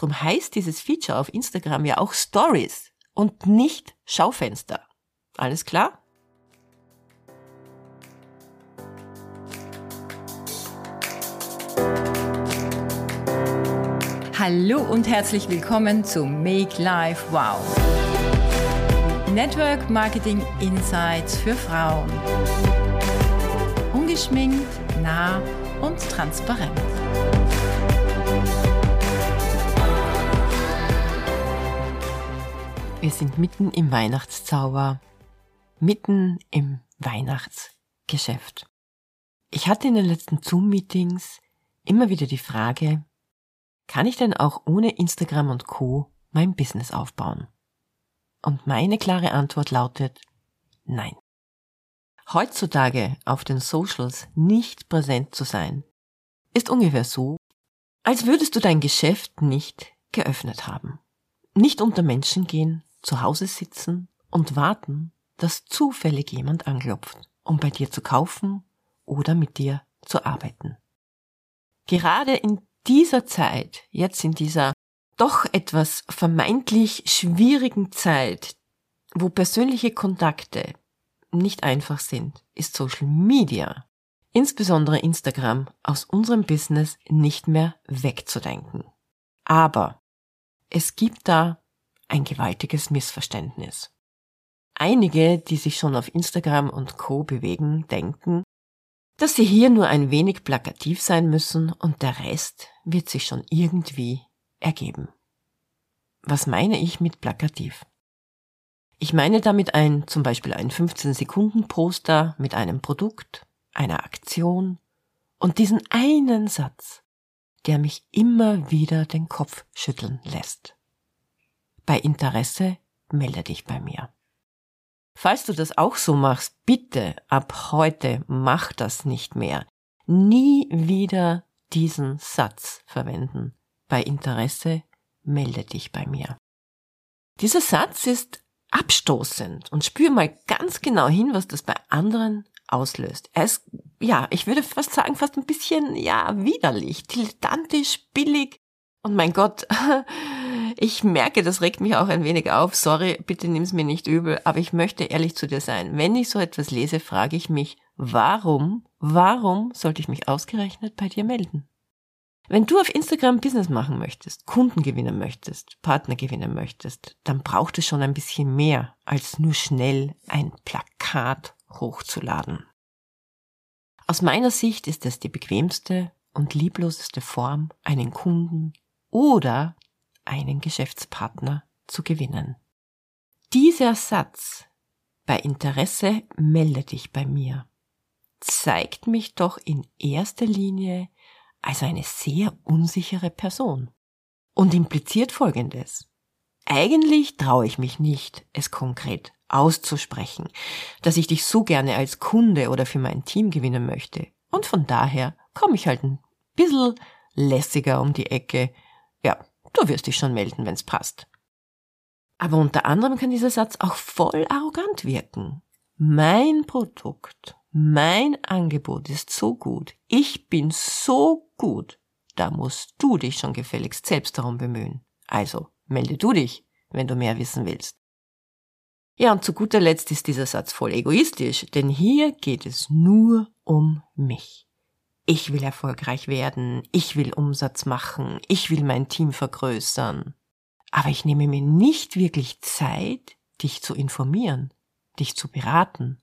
Drum heißt dieses Feature auf Instagram ja auch Stories und nicht Schaufenster. Alles klar? Hallo und herzlich willkommen zu Make Life Wow. Network Marketing Insights für Frauen. Ungeschminkt, nah und transparent. Wir sind mitten im Weihnachtszauber, mitten im Weihnachtsgeschäft. Ich hatte in den letzten Zoom-Meetings immer wieder die Frage, kann ich denn auch ohne Instagram und Co mein Business aufbauen? Und meine klare Antwort lautet nein. Heutzutage auf den Socials nicht präsent zu sein, ist ungefähr so, als würdest du dein Geschäft nicht geöffnet haben. Nicht unter Menschen gehen, zu Hause sitzen und warten, dass zufällig jemand anklopft, um bei dir zu kaufen oder mit dir zu arbeiten. Gerade in dieser Zeit, jetzt in dieser doch etwas vermeintlich schwierigen Zeit, wo persönliche Kontakte nicht einfach sind, ist Social Media, insbesondere Instagram, aus unserem Business nicht mehr wegzudenken. Aber es gibt da ein gewaltiges Missverständnis. Einige, die sich schon auf Instagram und Co bewegen, denken, dass sie hier nur ein wenig plakativ sein müssen und der Rest wird sich schon irgendwie ergeben. Was meine ich mit plakativ? Ich meine damit ein, zum Beispiel ein 15 Sekunden Poster mit einem Produkt, einer Aktion und diesen einen Satz, der mich immer wieder den Kopf schütteln lässt. Bei Interesse melde dich bei mir. Falls du das auch so machst, bitte ab heute mach das nicht mehr. Nie wieder diesen Satz verwenden. Bei Interesse melde dich bei mir. Dieser Satz ist abstoßend und spür mal ganz genau hin, was das bei anderen auslöst. Er ist, ja, ich würde fast sagen, fast ein bisschen, ja, widerlich, dilettantisch, billig und mein Gott, ich merke, das regt mich auch ein wenig auf. Sorry, bitte nimm's mir nicht übel, aber ich möchte ehrlich zu dir sein. Wenn ich so etwas lese, frage ich mich, warum, warum sollte ich mich ausgerechnet bei dir melden? Wenn du auf Instagram Business machen möchtest, Kunden gewinnen möchtest, Partner gewinnen möchtest, dann braucht es schon ein bisschen mehr, als nur schnell ein Plakat hochzuladen. Aus meiner Sicht ist es die bequemste und liebloseste Form, einen Kunden oder einen Geschäftspartner zu gewinnen. Dieser Satz bei Interesse melde dich bei mir zeigt mich doch in erster Linie als eine sehr unsichere Person und impliziert Folgendes. Eigentlich traue ich mich nicht, es konkret auszusprechen, dass ich dich so gerne als Kunde oder für mein Team gewinnen möchte. Und von daher komme ich halt ein bisschen lässiger um die Ecke ja, du wirst dich schon melden, wenn's passt. Aber unter anderem kann dieser Satz auch voll arrogant wirken. Mein Produkt, mein Angebot ist so gut, ich bin so gut, da musst du dich schon gefälligst selbst darum bemühen. Also melde du dich, wenn du mehr wissen willst. Ja, und zu guter Letzt ist dieser Satz voll egoistisch, denn hier geht es nur um mich ich will erfolgreich werden, ich will Umsatz machen, ich will mein Team vergrößern. Aber ich nehme mir nicht wirklich Zeit, dich zu informieren, dich zu beraten,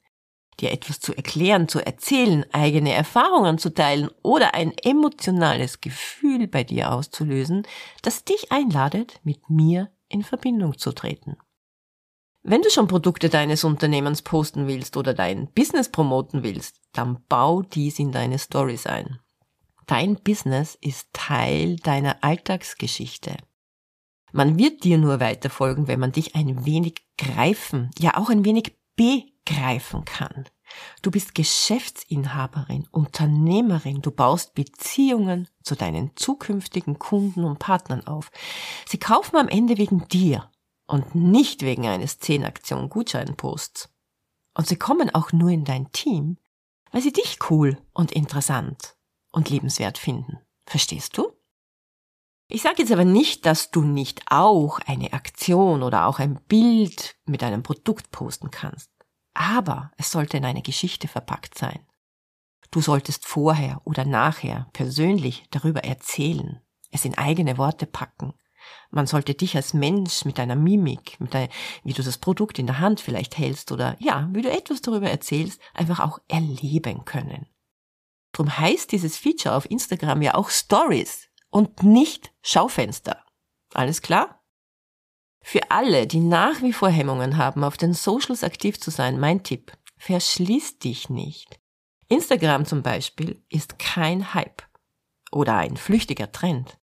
dir etwas zu erklären, zu erzählen, eigene Erfahrungen zu teilen oder ein emotionales Gefühl bei dir auszulösen, das dich einladet, mit mir in Verbindung zu treten. Wenn du schon Produkte deines Unternehmens posten willst oder dein Business promoten willst, dann bau dies in deine Stories ein. Dein Business ist Teil deiner Alltagsgeschichte. Man wird dir nur weiterfolgen, wenn man dich ein wenig greifen, ja auch ein wenig begreifen kann. Du bist Geschäftsinhaberin, Unternehmerin, du baust Beziehungen zu deinen zukünftigen Kunden und Partnern auf. Sie kaufen am Ende wegen dir und nicht wegen eines 10 Aktion Gutscheinposts. Und sie kommen auch nur in dein Team, weil sie dich cool und interessant und liebenswert finden. Verstehst du? Ich sage jetzt aber nicht, dass du nicht auch eine Aktion oder auch ein Bild mit einem Produkt posten kannst. Aber es sollte in eine Geschichte verpackt sein. Du solltest vorher oder nachher persönlich darüber erzählen, es in eigene Worte packen. Man sollte dich als Mensch mit deiner Mimik, mit deiner, wie du das Produkt in der Hand vielleicht hältst oder ja, wie du etwas darüber erzählst, einfach auch erleben können. Drum heißt dieses Feature auf Instagram ja auch Stories und nicht Schaufenster. Alles klar? Für alle, die nach wie vor Hemmungen haben, auf den Socials aktiv zu sein, mein Tipp, verschließ dich nicht. Instagram zum Beispiel ist kein Hype oder ein flüchtiger Trend.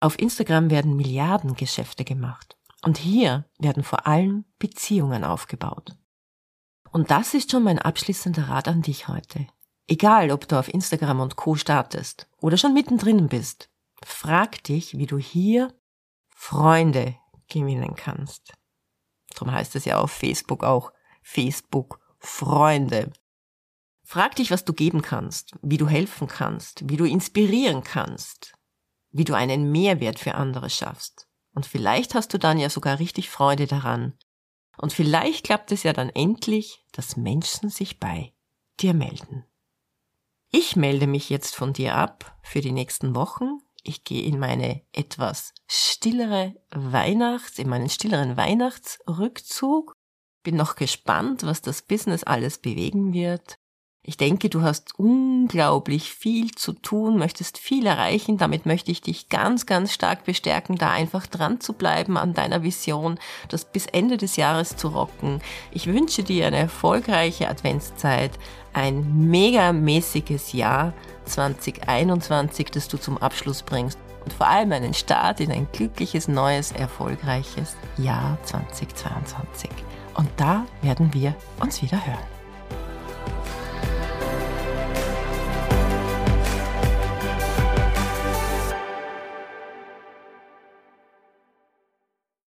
Auf Instagram werden Milliardengeschäfte gemacht. Und hier werden vor allem Beziehungen aufgebaut. Und das ist schon mein abschließender Rat an dich heute. Egal, ob du auf Instagram und Co startest oder schon mittendrin bist, frag dich, wie du hier Freunde gewinnen kannst. Darum heißt es ja auf Facebook auch Facebook Freunde. Frag dich, was du geben kannst, wie du helfen kannst, wie du inspirieren kannst, wie du einen Mehrwert für andere schaffst. Und vielleicht hast du dann ja sogar richtig Freude daran. Und vielleicht klappt es ja dann endlich, dass Menschen sich bei dir melden. Ich melde mich jetzt von dir ab für die nächsten Wochen. Ich gehe in meine etwas stillere Weihnachts, in meinen stilleren Weihnachtsrückzug. Bin noch gespannt, was das Business alles bewegen wird. Ich denke, du hast unglaublich viel zu tun, möchtest viel erreichen. Damit möchte ich dich ganz, ganz stark bestärken, da einfach dran zu bleiben an deiner Vision, das bis Ende des Jahres zu rocken. Ich wünsche dir eine erfolgreiche Adventszeit, ein megamäßiges Jahr 2021, das du zum Abschluss bringst und vor allem einen Start in ein glückliches, neues, erfolgreiches Jahr 2022. Und da werden wir uns wieder hören.